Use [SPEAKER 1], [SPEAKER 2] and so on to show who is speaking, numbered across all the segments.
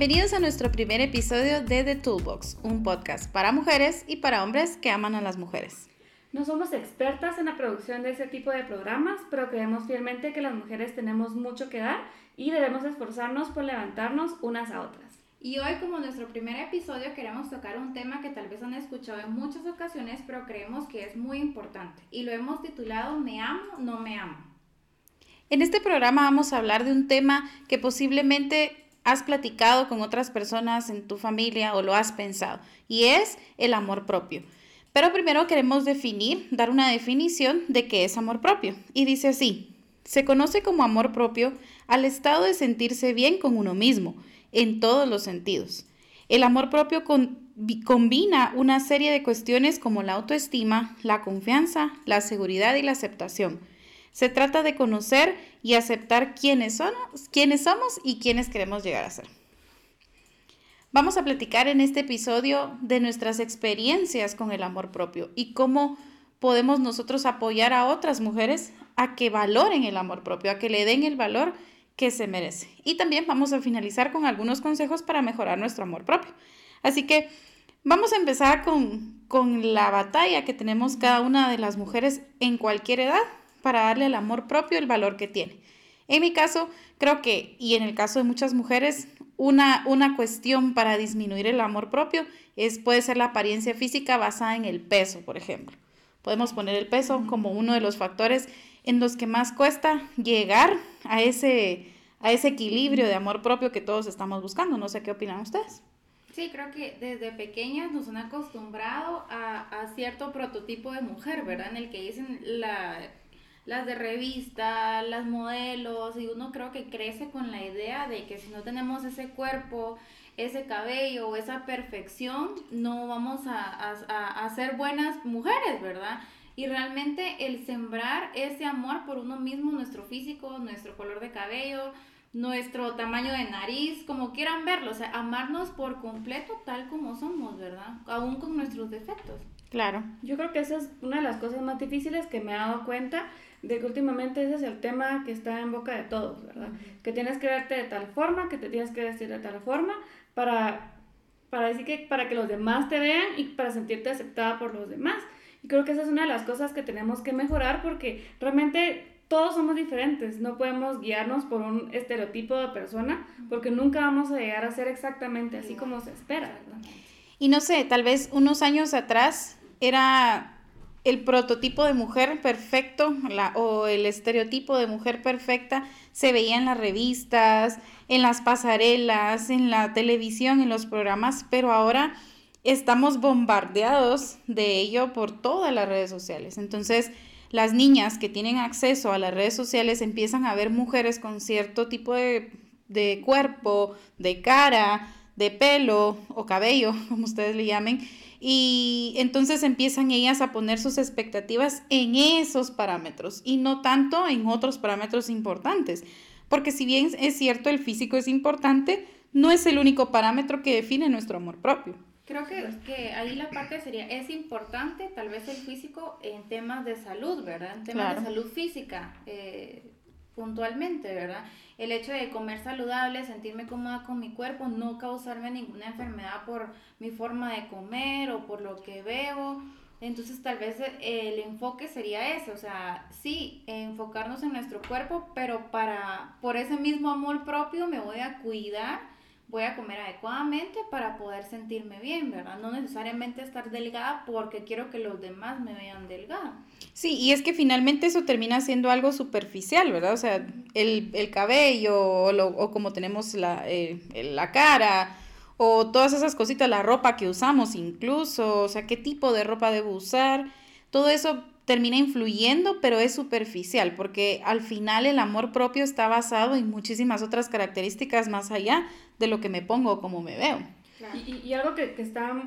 [SPEAKER 1] Bienvenidos a nuestro primer episodio de The Toolbox, un podcast para mujeres y para hombres que aman a las mujeres.
[SPEAKER 2] No somos expertas en la producción de ese tipo de programas, pero creemos fielmente que las mujeres tenemos mucho que dar y debemos esforzarnos por levantarnos unas a otras.
[SPEAKER 3] Y hoy como nuestro primer episodio queremos tocar un tema que tal vez han escuchado en muchas ocasiones, pero creemos que es muy importante y lo hemos titulado Me amo, no me amo.
[SPEAKER 1] En este programa vamos a hablar de un tema que posiblemente has platicado con otras personas en tu familia o lo has pensado, y es el amor propio. Pero primero queremos definir, dar una definición de qué es amor propio. Y dice así, se conoce como amor propio al estado de sentirse bien con uno mismo, en todos los sentidos. El amor propio combina una serie de cuestiones como la autoestima, la confianza, la seguridad y la aceptación se trata de conocer y aceptar quiénes, son, quiénes somos y quiénes queremos llegar a ser. Vamos a platicar en este episodio de nuestras experiencias con el amor propio y cómo podemos nosotros apoyar a otras mujeres a que valoren el amor propio, a que le den el valor que se merece. Y también vamos a finalizar con algunos consejos para mejorar nuestro amor propio. Así que vamos a empezar con, con la batalla que tenemos cada una de las mujeres en cualquier edad para darle al amor propio el valor que tiene. En mi caso, creo que, y en el caso de muchas mujeres, una, una cuestión para disminuir el amor propio es, puede ser la apariencia física basada en el peso, por ejemplo. Podemos poner el peso como uno de los factores en los que más cuesta llegar a ese, a ese equilibrio de amor propio que todos estamos buscando. No sé qué opinan ustedes.
[SPEAKER 3] Sí, creo que desde pequeñas nos han acostumbrado a, a cierto prototipo de mujer, ¿verdad? En el que dicen la las de revista, las modelos, y uno creo que crece con la idea de que si no tenemos ese cuerpo, ese cabello o esa perfección, no vamos a, a, ser buenas mujeres, ¿verdad? Y realmente el sembrar ese amor por uno mismo, nuestro físico, nuestro color de cabello, nuestro tamaño de nariz, como quieran verlo, o sea, amarnos por completo tal como somos, ¿verdad? Aún con nuestros defectos.
[SPEAKER 1] Claro.
[SPEAKER 2] Yo creo que esa es una de las cosas más difíciles que me he dado cuenta de que últimamente ese es el tema que está en boca de todos, ¿verdad? Que tienes que verte de tal forma, que te tienes que vestir de tal forma para, para decir que para que los demás te vean y para sentirte aceptada por los demás. Y creo que esa es una de las cosas que tenemos que mejorar porque realmente todos somos diferentes, no podemos guiarnos por un estereotipo de persona porque nunca vamos a llegar a ser exactamente así como se espera, ¿verdad?
[SPEAKER 1] Y no sé, tal vez unos años atrás era el prototipo de mujer perfecto o el estereotipo de mujer perfecta se veía en las revistas, en las pasarelas, en la televisión, en los programas, pero ahora estamos bombardeados de ello por todas las redes sociales. Entonces, las niñas que tienen acceso a las redes sociales empiezan a ver mujeres con cierto tipo de, de cuerpo, de cara, de pelo o cabello, como ustedes le llamen, y entonces empiezan ellas a poner sus expectativas en esos parámetros y no tanto en otros parámetros importantes. Porque si bien es cierto el físico es importante, no es el único parámetro que define nuestro amor propio.
[SPEAKER 3] Creo que, que ahí la parte sería, es importante tal vez el físico en temas de salud, ¿verdad? En temas de salud física. Eh, puntualmente, ¿verdad? El hecho de comer saludable, sentirme cómoda con mi cuerpo, no causarme ninguna enfermedad por mi forma de comer o por lo que veo. Entonces tal vez el enfoque sería ese, o sea, sí, enfocarnos en nuestro cuerpo, pero para, por ese mismo amor propio me voy a cuidar voy a comer adecuadamente para poder sentirme bien, ¿verdad? No necesariamente estar delgada porque quiero que los demás me vean delgada.
[SPEAKER 1] Sí, y es que finalmente eso termina siendo algo superficial, ¿verdad? O sea, el, cabello o, como tenemos la, eh, la cara o todas esas cositas, la ropa que usamos incluso, o sea, qué tipo de ropa debo usar, todo eso termina influyendo, pero es superficial, porque al final el amor propio está basado en muchísimas otras características más allá de lo que me pongo o cómo me veo.
[SPEAKER 2] Y, algo que, que, está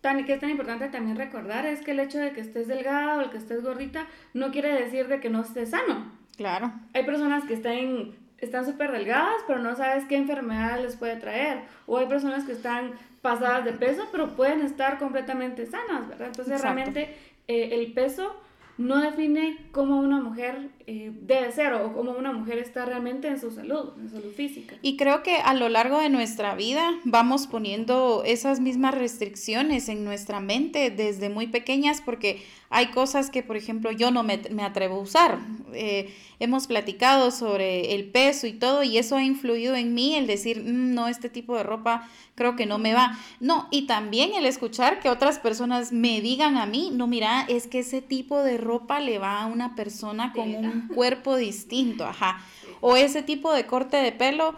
[SPEAKER 2] tan, que es tan importante también recordar es que el hecho de que estés delgado o el que estés gordita no quiere decir de que no estés sano.
[SPEAKER 1] Claro.
[SPEAKER 2] Hay personas que están están súper delgadas, pero no sabes qué enfermedad les puede traer. O hay personas que están pasadas de peso, pero pueden estar completamente sanas, ¿verdad? Entonces realmente eh, el peso no define cómo una mujer eh, debe ser o cómo una mujer está realmente en su salud, en su salud física.
[SPEAKER 1] Y creo que a lo largo de nuestra vida vamos poniendo esas mismas restricciones en nuestra mente desde muy pequeñas porque hay cosas que, por ejemplo, yo no me, atrevo a usar. Eh, hemos platicado sobre el peso y todo y eso ha influido en mí el decir, mm, no, este tipo de ropa creo que no me va. No, y también el escuchar que otras personas me digan a mí, no, mira, es que ese tipo de ropa le va a una persona con un cuerpo distinto, ajá. O ese tipo de corte de pelo,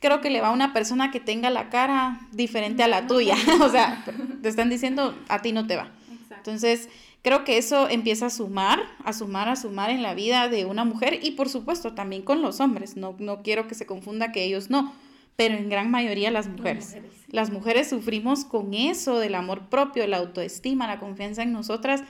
[SPEAKER 1] creo que le va a una persona que tenga la cara diferente a la tuya. o sea, te están diciendo, a ti no te va. Entonces, creo que eso empieza a sumar, a sumar, a sumar en la vida de una mujer y por supuesto también con los hombres. No, no quiero que se confunda que ellos no, pero en gran mayoría las mujeres. Las mujeres sufrimos con eso del amor propio, la autoestima, la confianza en nosotras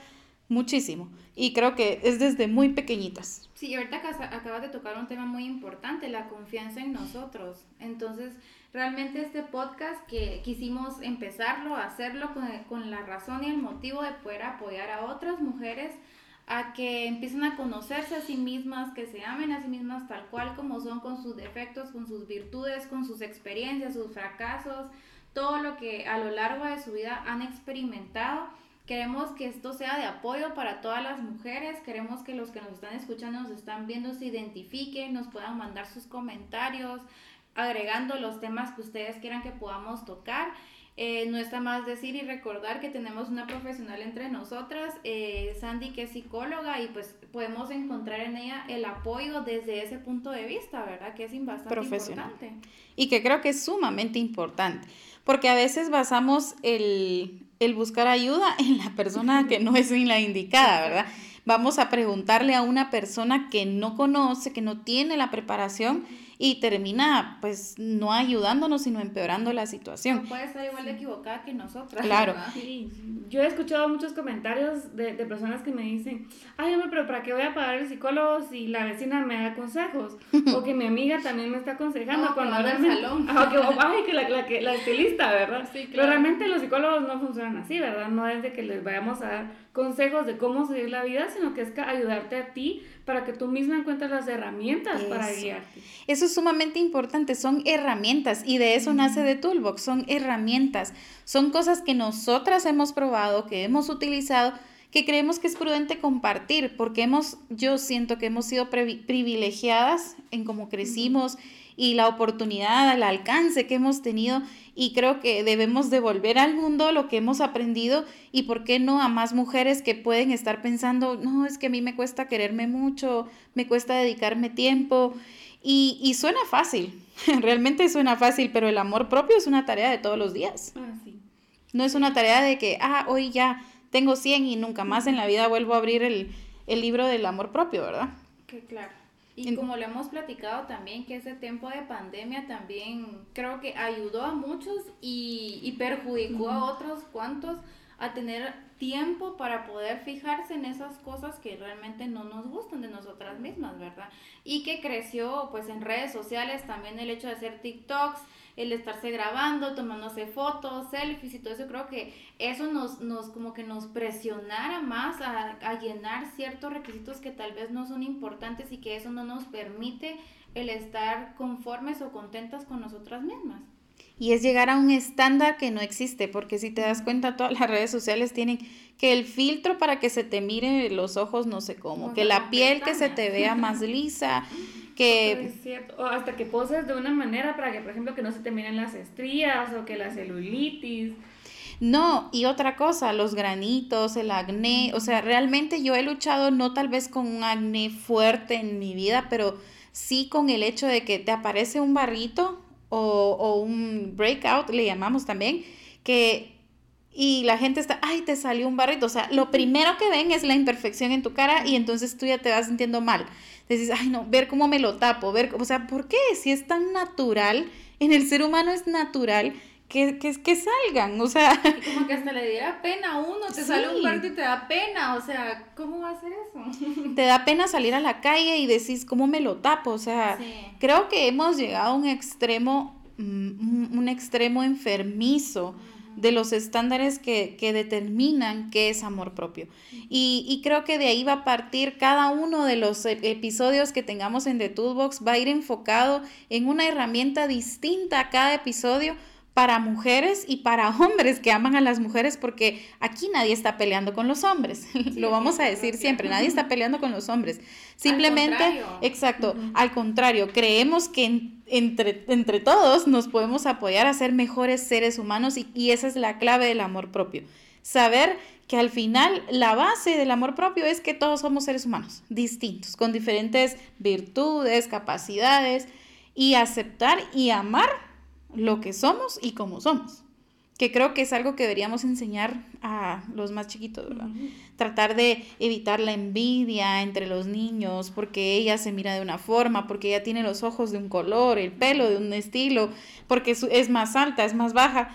[SPEAKER 1] muchísimo. Y creo que es desde muy pequeñitas.
[SPEAKER 3] Sí, ahorita acabas de tocar un tema muy importante, la confianza en nosotros. Entonces, realmente este podcast que quisimos empezarlo, hacerlo con, con la razón y el motivo de poder apoyar a otras mujeres a que empiecen a conocerse a sí mismas, que se amen a sí mismas tal cual como son, con sus defectos, con sus virtudes, con sus experiencias, sus fracasos, todo lo que a lo largo de su vida han experimentado. Queremos que esto sea de apoyo para todas las mujeres, queremos que los que nos están escuchando, nos están viendo, se identifiquen, nos puedan mandar sus comentarios, agregando los temas que ustedes quieran que podamos tocar. Eh, no está más decir y recordar que tenemos una profesional entre nosotras, eh, Sandy, que es psicóloga, y pues podemos encontrar en ella el apoyo desde ese punto de vista, ¿verdad? Que es bastante importante.
[SPEAKER 1] Y que creo que es sumamente importante, porque a veces basamos el, el buscar ayuda en la persona que no es la indicada, ¿verdad? Vamos a preguntarle a una persona que no conoce, que no tiene la preparación y termina pues no ayudándonos sino empeorando la situación.
[SPEAKER 3] puede estar igual de equivocada que nosotras.
[SPEAKER 1] Claro.
[SPEAKER 2] Sí. Yo he escuchado muchos comentarios de, de, personas que me dicen, ay, hombre, pero ¿para qué voy a pagar el psicólogo si la vecina me da consejos? o que mi amiga también me está aconsejando con cuando realmente... Salón. que, ay, que la, la, que la estilista, ¿verdad? Sí, claro. Pero realmente los psicólogos no funcionan así, ¿verdad? No es de que les vayamos a dar consejos de cómo seguir la vida, sino que es ayudarte a ti para que tú misma encuentres las herramientas para guiarte.
[SPEAKER 1] Eso es sumamente importante, son herramientas y de eso nace de Toolbox, son herramientas, son cosas que nosotras hemos probado, que hemos utilizado, que creemos que es prudente compartir, porque hemos, yo siento que hemos sido privilegiadas en cómo crecimos y la oportunidad, el alcance que hemos tenido y creo que debemos devolver al mundo lo que hemos aprendido y por qué no a más mujeres que pueden estar pensando, no, es que a mí me cuesta quererme mucho, me cuesta dedicarme tiempo y, y suena fácil, realmente suena fácil, pero el amor propio es una tarea de todos los días.
[SPEAKER 2] Ah,
[SPEAKER 1] no es una tarea de que, ah, hoy ya tengo 100 y nunca más en la vida vuelvo a abrir el, el libro del amor propio, ¿verdad?
[SPEAKER 3] Que claro. Y como lo hemos platicado también, que ese tiempo de pandemia también creo que ayudó a muchos y, y perjudicó a otros cuantos a tener tiempo para poder fijarse en esas cosas que realmente no nos gustan de nosotras mismas, ¿verdad? Y que creció pues en redes sociales también el hecho de hacer TikToks, el estarse grabando, tomándose fotos, selfies y todo eso, creo que eso nos, nos como que nos presionara más a, a llenar ciertos requisitos que tal vez no son importantes y que eso no nos permite el estar conformes o contentas con nosotras mismas.
[SPEAKER 1] Y es llegar a un estándar que no existe, porque si te das cuenta, todas las redes sociales tienen que el filtro para que se te mire los ojos no sé cómo, que la piel que se te vea más lisa, que...
[SPEAKER 2] O hasta que poses de una manera para que, por ejemplo, que no se te miren las estrías o que la celulitis.
[SPEAKER 1] No, y otra cosa, los granitos, el acné, o sea, realmente yo he luchado no tal vez con un acné fuerte en mi vida, pero sí con el hecho de que te aparece un barrito o, o un breakout, le llamamos también, que y la gente está, ay, te salió un barrito. O sea, lo primero que ven es la imperfección en tu cara y entonces tú ya te vas sintiendo mal. Dices, ay, no, ver cómo me lo tapo, ver, o sea, ¿por qué? Si es tan natural, en el ser humano es natural que, que, que salgan, o sea.
[SPEAKER 3] como que hasta le diera pena a uno, te sale un barrito y te da pena, o sea, ¿cómo va a ser eso?
[SPEAKER 1] Te da pena salir a la calle y decís, ¿cómo me lo tapo? O sea, creo que hemos llegado a un extremo, mm, un extremo enfermizo de los estándares que, que determinan qué es amor propio. Y, y, creo que de ahí va a partir cada uno de los episodios que tengamos en The Toolbox, va a ir enfocado en una herramienta distinta a cada episodio para mujeres y para hombres que aman a las mujeres, porque aquí nadie está peleando con los hombres, lo vamos a decir siempre, nadie está peleando con los hombres. Simplemente, exacto, al contrario, creemos que entre, entre todos nos podemos apoyar a ser mejores seres humanos y, y esa es la clave del amor propio. Saber que al final la base del amor propio es que todos somos seres humanos, distintos, con diferentes virtudes, capacidades, y aceptar y amar lo que somos y cómo somos. Que creo que es algo que deberíamos enseñar a los más chiquitos, ¿verdad? Tratar de evitar la envidia entre los niños, porque ella se mira de una forma, porque ella tiene los ojos de un color, el pelo de un estilo, porque es más alta, es más baja.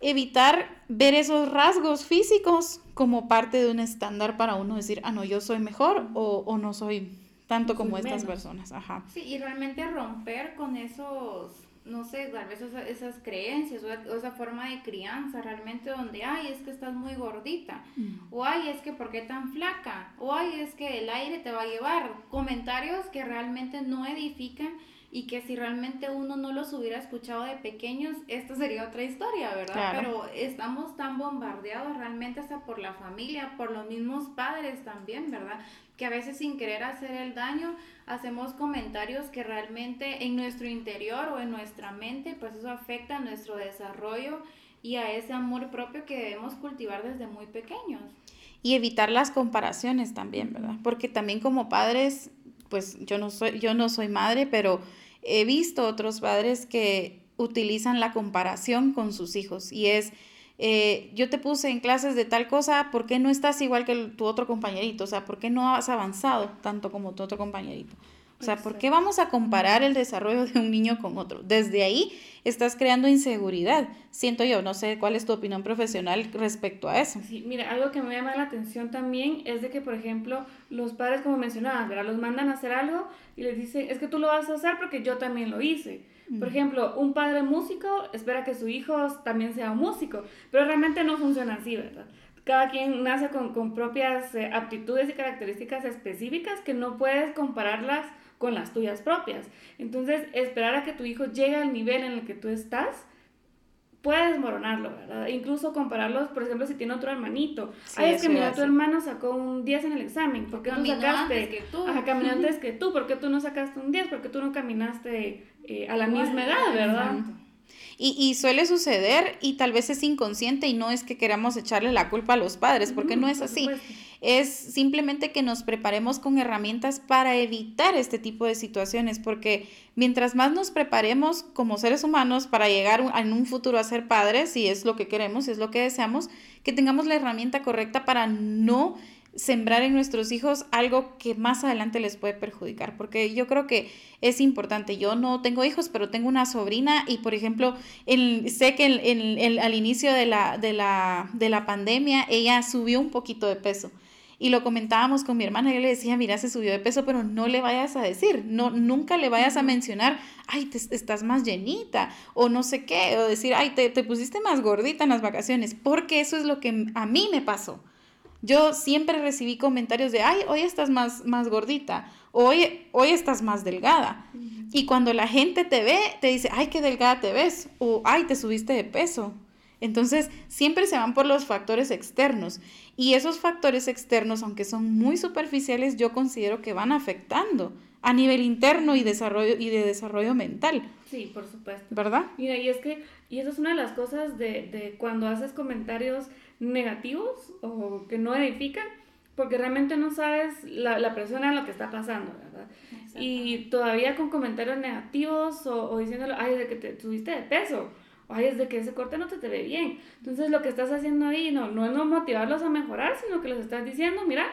[SPEAKER 1] Evitar ver esos rasgos físicos como parte de un estándar para uno decir, ah, no, yo soy mejor o, o no soy tanto como estas personas. Ajá.
[SPEAKER 3] Sí, y realmente romper con esos no sé, tal vez esas, creencias o, esa forma de crianza realmente donde, ay, es que estás muy gordita, mm. o ay, es que ¿por qué tan flaca? O ay, es que el aire te va a llevar. Comentarios que realmente no edifican y que si realmente uno no los hubiera escuchado de pequeños, esto sería otra historia, ¿verdad? Pero estamos tan bombardeados realmente hasta por la familia, por los mismos padres también, ¿verdad? Que a veces sin querer hacer el daño, hacemos comentarios que realmente en nuestro interior o en nuestra mente, pues eso afecta a nuestro desarrollo y a ese amor propio que debemos cultivar desde muy pequeños.
[SPEAKER 1] Y evitar las comparaciones también, ¿verdad? Porque también como padres, pues yo no soy, yo no soy madre, pero he visto otros padres que utilizan la comparación con sus hijos y es, eh, yo te puse en clases de tal cosa, ¿por qué no estás igual que tu otro compañerito? O sea, ¿por qué no has avanzado tanto como tu otro compañerito? O sea, ¿por qué vamos a comparar el desarrollo de un niño con otro? Desde ahí estás creando inseguridad, siento yo. No sé cuál es tu opinión profesional respecto a eso.
[SPEAKER 2] Sí, mira, algo que me llama la atención también es de que, por ejemplo, los padres, como mencionabas, ¿verdad? Los mandan a hacer algo y les dicen, es que tú lo vas a hacer porque yo también lo hice. Por ejemplo, un padre músico espera que su hijo también sea músico, pero realmente no funciona así, ¿verdad? Cada quien nace con, con propias eh, aptitudes y características específicas que no puedes compararlas con las tuyas propias. Entonces, esperar a que tu hijo llegue al nivel en el que tú estás, puede desmoronarlo, ¿verdad? Incluso compararlos, por ejemplo, si tiene otro hermanito. Ay, es que mira, tu hermano sacó un 10 en el examen, ¿por qué no sacaste? Antes que tú. Ajá, caminó antes que tú, ¿por qué tú no sacaste un 10? ¿Por qué tú no caminaste eh, a la misma edad, verdad?
[SPEAKER 1] Y, y, suele suceder y tal vez es inconsciente y no es que queramos echarle la culpa a los padres, porque no es así es simplemente que nos preparemos con herramientas para evitar este tipo de situaciones, porque mientras más nos preparemos como seres humanos para llegar en un futuro a ser padres, si es lo que queremos, si es lo que deseamos, que tengamos la herramienta correcta para no sembrar en nuestros hijos algo que más adelante les puede perjudicar, porque yo creo que es importante. Yo no tengo hijos, pero tengo una sobrina y, por ejemplo, sé que al inicio de la, de, la, de la pandemia ella subió un poquito de peso y lo comentábamos con mi hermana, yo le decía, mira, se subió de peso, pero no le vayas a decir, no, nunca le vayas a mencionar, ay, te, estás más llenita, o no sé qué, o decir, ay, te, te pusiste más gordita en las vacaciones, porque eso es lo que a mí me pasó. Yo siempre recibí comentarios de, ay, hoy estás más, más gordita, hoy, hoy estás más delgada. Y cuando la gente te ve, te dice, ay, qué delgada te ves, o ay, te subiste de peso. Entonces, siempre se van por los factores externos. Y esos factores externos, aunque son muy superficiales, yo considero que van afectando a nivel interno y, desarrollo, y de desarrollo mental.
[SPEAKER 2] Sí, por supuesto.
[SPEAKER 1] ¿Verdad?
[SPEAKER 2] Mira, y es que, y eso es una de las cosas de, de cuando haces comentarios negativos o que no edifican, porque realmente no sabes la, la persona lo que está pasando, ¿verdad? Y todavía con comentarios negativos o, o diciéndolo, ay, de que te subiste de peso ay, es de que ese corte no te, te ve bien. Entonces lo que estás haciendo ahí no, no es no motivarlos a mejorar, sino que les estás diciendo, mira,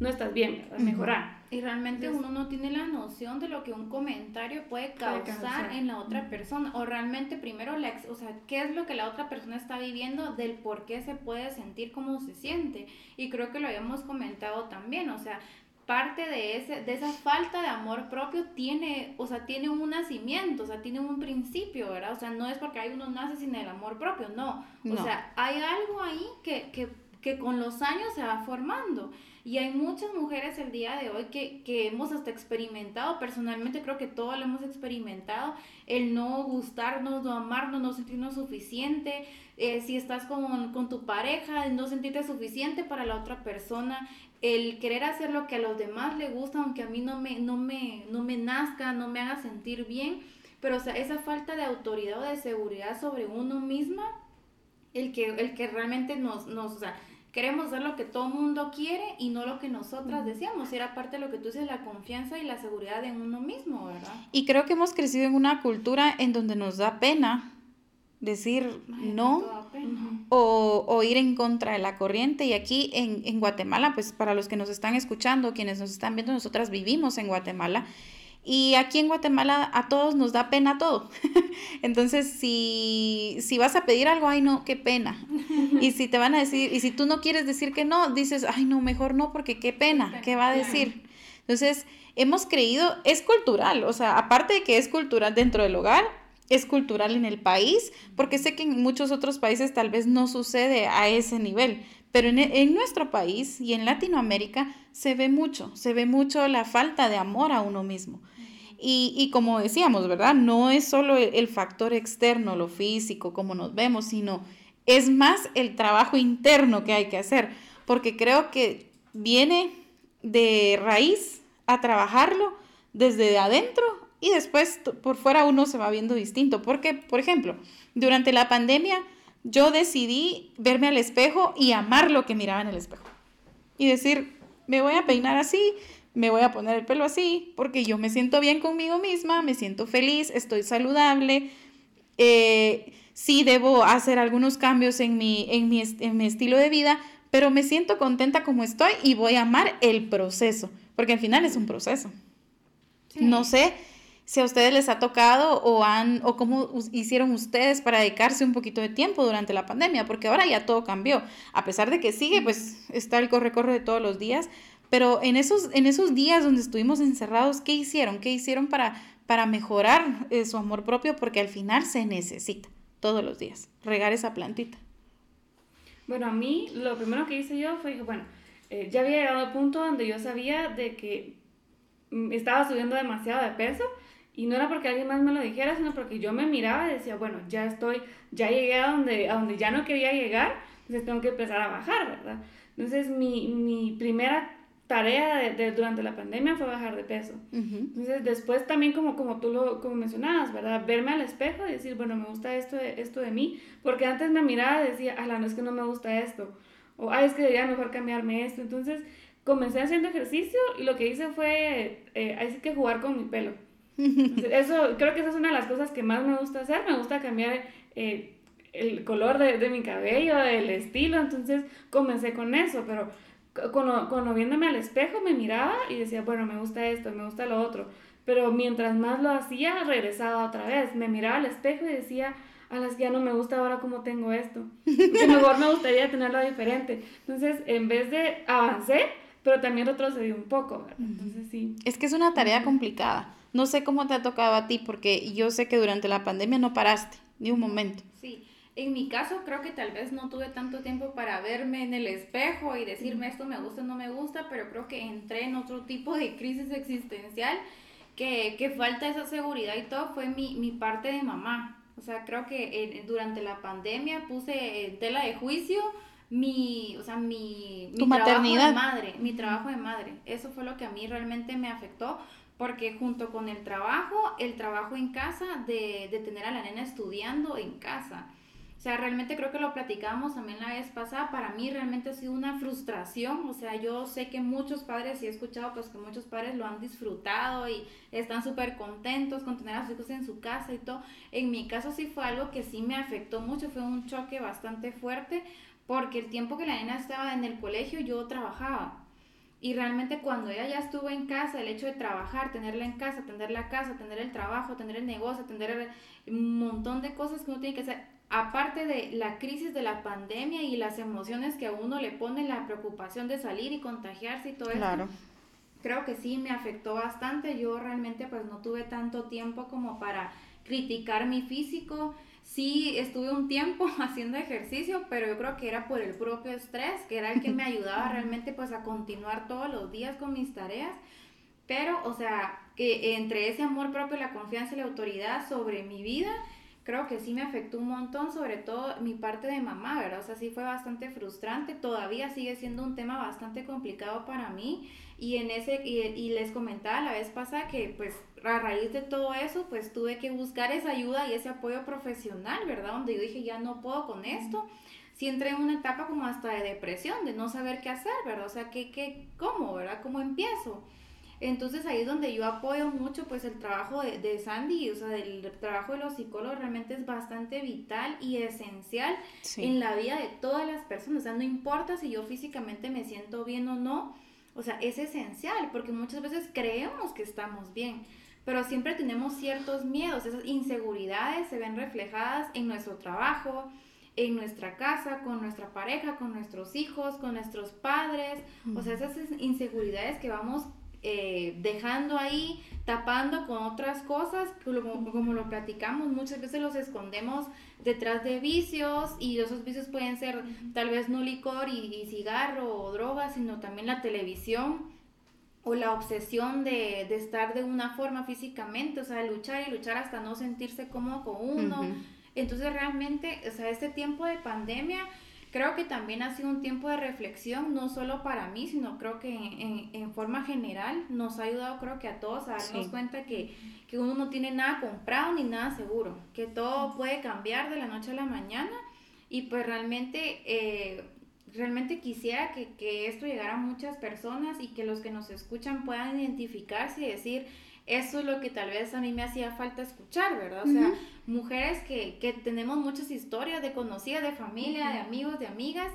[SPEAKER 2] no estás bien, a mejorar.
[SPEAKER 3] Y realmente uno no tiene la noción de lo que un comentario puede causar, en la otra persona. O realmente primero, la, o sea, qué es lo que la otra persona está viviendo, del por qué se puede sentir como se siente. Y creo que lo habíamos comentado también, o sea, parte de, ese, de esa falta de amor propio tiene, o sea, tiene un nacimiento, o sea, tiene un principio, ¿verdad? O sea, no es porque hay uno nace sin el amor propio, no. O sea, hay algo ahí que, que, que con los años se va formando. Y hay muchas mujeres el día de hoy que, que, hemos hasta experimentado, personalmente creo que todos lo hemos experimentado, el no gustarnos, no amarnos, no sentirnos suficiente, eh, si estás con, con, tu pareja, no sentirte suficiente para la otra persona, el querer hacer lo que a los demás le gusta, aunque a mí no me, no me, no me nazca, no me haga sentir bien, pero o sea, esa falta de autoridad o de seguridad sobre uno misma, el que, el que realmente nos, nos, o sea, queremos hacer lo que todo mundo quiere y no lo que nosotras decíamos. Era parte de lo que tú dices, la confianza y la seguridad en uno mismo, ¿verdad?
[SPEAKER 1] Y creo que hemos crecido en una cultura en donde nos da pena decir no o, o, ir en contra de la corriente. Y aquí en, en Guatemala, pues para los que nos están escuchando, quienes nos están viendo, nosotras vivimos en Guatemala y aquí en Guatemala a todos nos da pena todo. Entonces, si, si vas a pedir algo, ay no, qué pena. Y si te van a decir, y si tú no quieres decir que no, dices, ay no, mejor no, porque qué pena, ¿qué va a decir? Entonces, hemos creído, es cultural, o sea, aparte de que es cultural dentro del hogar, es cultural en el país, porque sé que en muchos otros países tal vez no sucede a ese nivel, pero en, en, nuestro país y en Latinoamérica se ve mucho, se ve mucho la falta de amor a uno mismo. Y, y como decíamos, ¿verdad? No es solo el, factor externo, lo físico, como nos vemos, sino es más el trabajo interno que hay que hacer, porque creo que viene de raíz a trabajarlo desde adentro y después por fuera uno se va viendo distinto. Porque, por ejemplo, durante la pandemia yo decidí verme al espejo y amar lo que miraba en el espejo. Y decir, me voy a peinar así, me voy a poner el pelo así porque yo me siento bien conmigo misma, me siento feliz, estoy saludable. Eh, sí debo hacer algunos cambios en mi, en, mi, en mi estilo de vida, pero me siento contenta como estoy y voy a amar el proceso, porque al final es un proceso. No sé si a ustedes les ha tocado o han o cómo hicieron ustedes para dedicarse un poquito de tiempo durante la pandemia, porque ahora ya todo cambió. A pesar de que sigue, pues está el corre-corre de todos los días, pero en esos, en esos días donde estuvimos encerrados, ¿qué hicieron? ¿Qué hicieron para, para mejorar eh, su amor propio? Porque al final se necesita todos los días regar esa plantita.
[SPEAKER 2] Bueno, a mí lo primero que hice yo fue, bueno, eh, ya había llegado al punto donde yo sabía de que mm, estaba subiendo demasiado de peso y no era porque alguien más me lo dijera, sino porque yo me miraba y decía, bueno, ya estoy, ya llegué a donde, a donde ya no quería llegar, entonces tengo que empezar a bajar, ¿verdad? Entonces mi, mi primera tarea de, durante la pandemia fue bajar de peso. Entonces, después también como, como tú lo como mencionabas, ¿verdad? Verme al espejo y decir, bueno, me gusta esto de, esto de mí, porque antes me miraba y decía, ala, no es que no me gusta esto, o, ay, es que debería mejor cambiarme esto. Entonces, comencé haciendo ejercicio y lo que hice fue, eh, que jugar con mi pelo. Eso, creo que esa es una de las cosas que más me gusta hacer, me gusta cambiar eh, el color de, de mi cabello, el estilo, entonces comencé con eso, pero cuando, cuando viéndome al espejo me miraba y decía, bueno, me gusta esto, me gusta lo otro. Pero mientras más lo hacía, regresaba otra vez. Me miraba al espejo y decía, a las que ya no me gusta ahora cómo tengo esto. Que mejor me gustaría tenerlo diferente. Entonces, en vez de avancé, pero también retrocedí un poco. Entonces, sí.
[SPEAKER 1] Es que es una tarea complicada. No sé cómo te ha tocado a ti, porque yo sé que durante la pandemia no paraste ni un momento.
[SPEAKER 3] Sí. En mi caso creo que tal vez no tuve tanto tiempo para verme en el espejo y decirme esto me gusta o no me gusta, pero creo que entré en otro tipo de crisis existencial que, que falta esa seguridad y todo fue mi, mi parte de mamá. O sea, creo que durante la pandemia puse tela de juicio mi, o sea, mi, mi trabajo de madre, mi trabajo de madre. Eso fue lo que a mí realmente me afectó porque junto con el trabajo, el trabajo en casa, de, de tener a la nena estudiando en casa o sea, realmente creo que lo platicábamos también la vez pasada. Para mí realmente ha sido una frustración. O sea, yo sé que muchos padres, y he escuchado pues que muchos padres lo han disfrutado y están súper contentos con tener a sus hijos en su casa y todo. En mi caso sí fue algo que sí me afectó mucho. Fue un choque bastante fuerte porque el tiempo que la nena estaba en el colegio yo trabajaba. Y realmente cuando ella ya estuvo en casa, el hecho de trabajar, tenerla en casa, tener la casa, tener el trabajo, tener el negocio, tener un montón de cosas que uno tiene que hacer, aparte de la crisis de la pandemia y las emociones que a uno le pone la preocupación de salir y contagiarse y todo eso, creo que sí me afectó bastante. Yo realmente pues no tuve tanto tiempo como para criticar mi físico. Sí, estuve un tiempo haciendo ejercicio, pero yo creo que era por el propio estrés, que era el que me ayudaba realmente pues a continuar todos los días con mis tareas. Pero, o sea, que entre ese amor propio, la confianza y la autoridad sobre mi vida, creo que sí me afectó un montón, sobre todo mi parte de mamá, ¿verdad? O sea, sí fue bastante frustrante, todavía sigue siendo un tema bastante complicado para mí y en ese y, les comentaba la vez pasada que pues a raíz de todo eso pues tuve que buscar esa ayuda y ese apoyo profesional, ¿verdad? Donde yo dije, ya no puedo con esto. Sí entré en una etapa como hasta de depresión, de no saber qué hacer, ¿verdad? O sea, ¿qué, qué, cómo, ¿verdad? ¿Cómo empiezo? Entonces ahí es donde yo apoyo mucho pues el trabajo de, de Sandy, o sea, el trabajo de los psicólogos realmente es bastante vital y esencial en la vida de todas las personas, o sea, no importa si yo físicamente me siento bien o no, o sea, es esencial porque muchas veces creemos que estamos bien, pero siempre tenemos ciertos miedos, esas inseguridades se ven reflejadas en nuestro trabajo, en nuestra casa, con nuestra pareja, con nuestros hijos, con nuestros padres, o sea, esas inseguridades que vamos eh, dejando ahí, tapando con otras cosas, como, como, lo platicamos, muchas veces los escondemos detrás de vicios y esos vicios pueden ser tal vez no licor y, cigarro o droga, sino también la televisión o la obsesión de, de, estar de una forma físicamente, o sea, luchar y luchar hasta no sentirse cómodo con uno. Entonces realmente, o sea, este tiempo de pandemia Creo que también ha sido un tiempo de reflexión, no solo para mí, sino creo que en, en, forma general nos ha ayudado, creo que a todos, a darnos cuenta que, que, uno no tiene nada comprado ni nada seguro, que todo puede cambiar de la noche a la mañana. Y pues realmente, eh, realmente quisiera que, que esto llegara a muchas personas y que los que nos escuchan puedan identificarse y decir, eso es lo que tal vez a mí me hacía falta escuchar, ¿verdad? O sea, mujeres que, que, tenemos muchas historias de conocidas, de familia, de amigos, de amigas,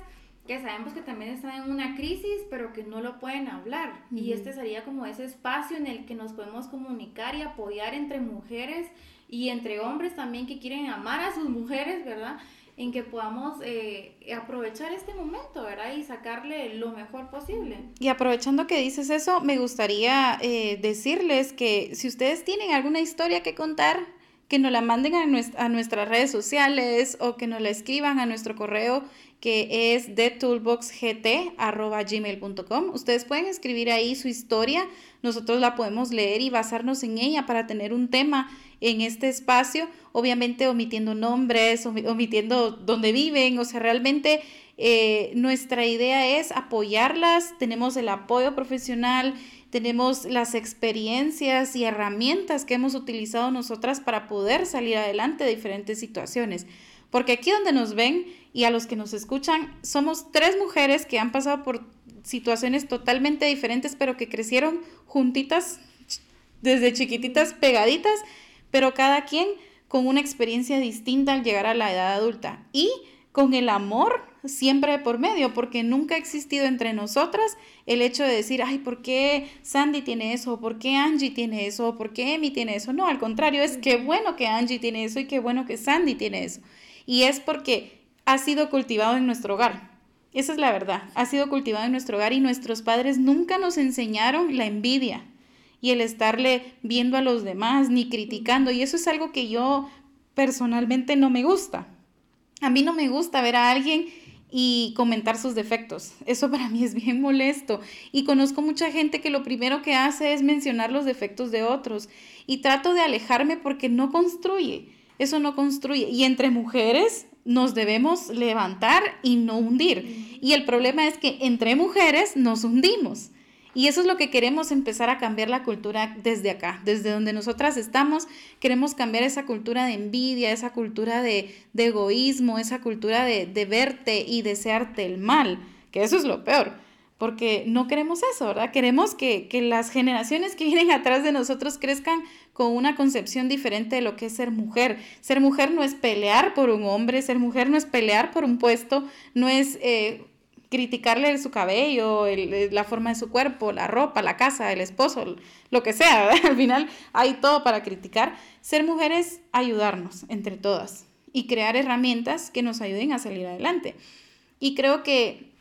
[SPEAKER 3] que sabemos que también están en una crisis, pero que no lo pueden hablar. Y este sería como ese espacio en el que nos podemos comunicar y apoyar entre mujeres y entre hombres también que quieren amar a sus mujeres, ¿verdad? En que podamos eh, aprovechar este momento, ¿verdad? Y sacarle lo mejor posible.
[SPEAKER 1] Y aprovechando que dices eso, me gustaría eh, decirles que si ustedes tienen alguna historia que contar, que nos la manden a, a nuestras redes sociales o que nos la escriban a nuestro correo que es thetoolboxgt.gmail.com. Ustedes pueden escribir ahí su historia, nosotros la podemos leer y basarnos en ella para tener un tema en este espacio, obviamente omitiendo nombres, omitiendo dónde viven, o sea, realmente eh, nuestra idea es apoyarlas, tenemos el apoyo profesional, tenemos las experiencias y herramientas que hemos utilizado nosotras para poder salir adelante de diferentes situaciones. Porque aquí donde nos ven y a los que nos escuchan, somos tres mujeres que han pasado por situaciones totalmente diferentes, pero que crecieron juntitas, desde chiquititas, pegaditas, pero cada quien con una experiencia distinta al llegar a la edad adulta y con el amor siempre por medio, porque nunca ha existido entre nosotras el hecho de decir, ay, ¿por qué Sandy tiene eso? ¿Por qué Angie tiene eso? ¿Por qué Emi tiene eso? No, al contrario, es que bueno que Angie tiene eso y qué bueno que Sandy tiene eso. Y es porque ha sido cultivado en nuestro hogar. Esa es la verdad, ha sido cultivado en nuestro hogar y nuestros padres nunca nos enseñaron la envidia, y el estarle viendo a los demás ni criticando. Y eso es algo que yo personalmente no me gusta. A mí no me gusta ver a alguien y comentar sus defectos. Eso para mí es bien molesto. Y conozco mucha gente que lo primero que hace es mencionar los defectos de otros. Y trato de alejarme porque no construye. Eso no construye. Y entre mujeres nos debemos levantar y no hundir. Y el problema es que entre mujeres nos hundimos. Y eso es lo que queremos empezar a cambiar la cultura desde acá, desde donde nosotras estamos. Queremos cambiar esa cultura de envidia, esa cultura de, egoísmo, esa cultura de, verte y desearte el mal, que eso es lo peor, porque no queremos eso, ¿verdad? Queremos que, las generaciones que vienen atrás de nosotros crezcan con una concepción diferente de lo que es ser mujer. Ser mujer no es pelear por un hombre, ser mujer no es pelear por un puesto, no es... Eh, criticarle su cabello, la forma de su cuerpo, la ropa, la casa, el esposo, lo que sea, al final hay todo para criticar. Ser mujeres, ayudarnos entre todas y crear herramientas que nos ayuden a salir adelante. Y creo que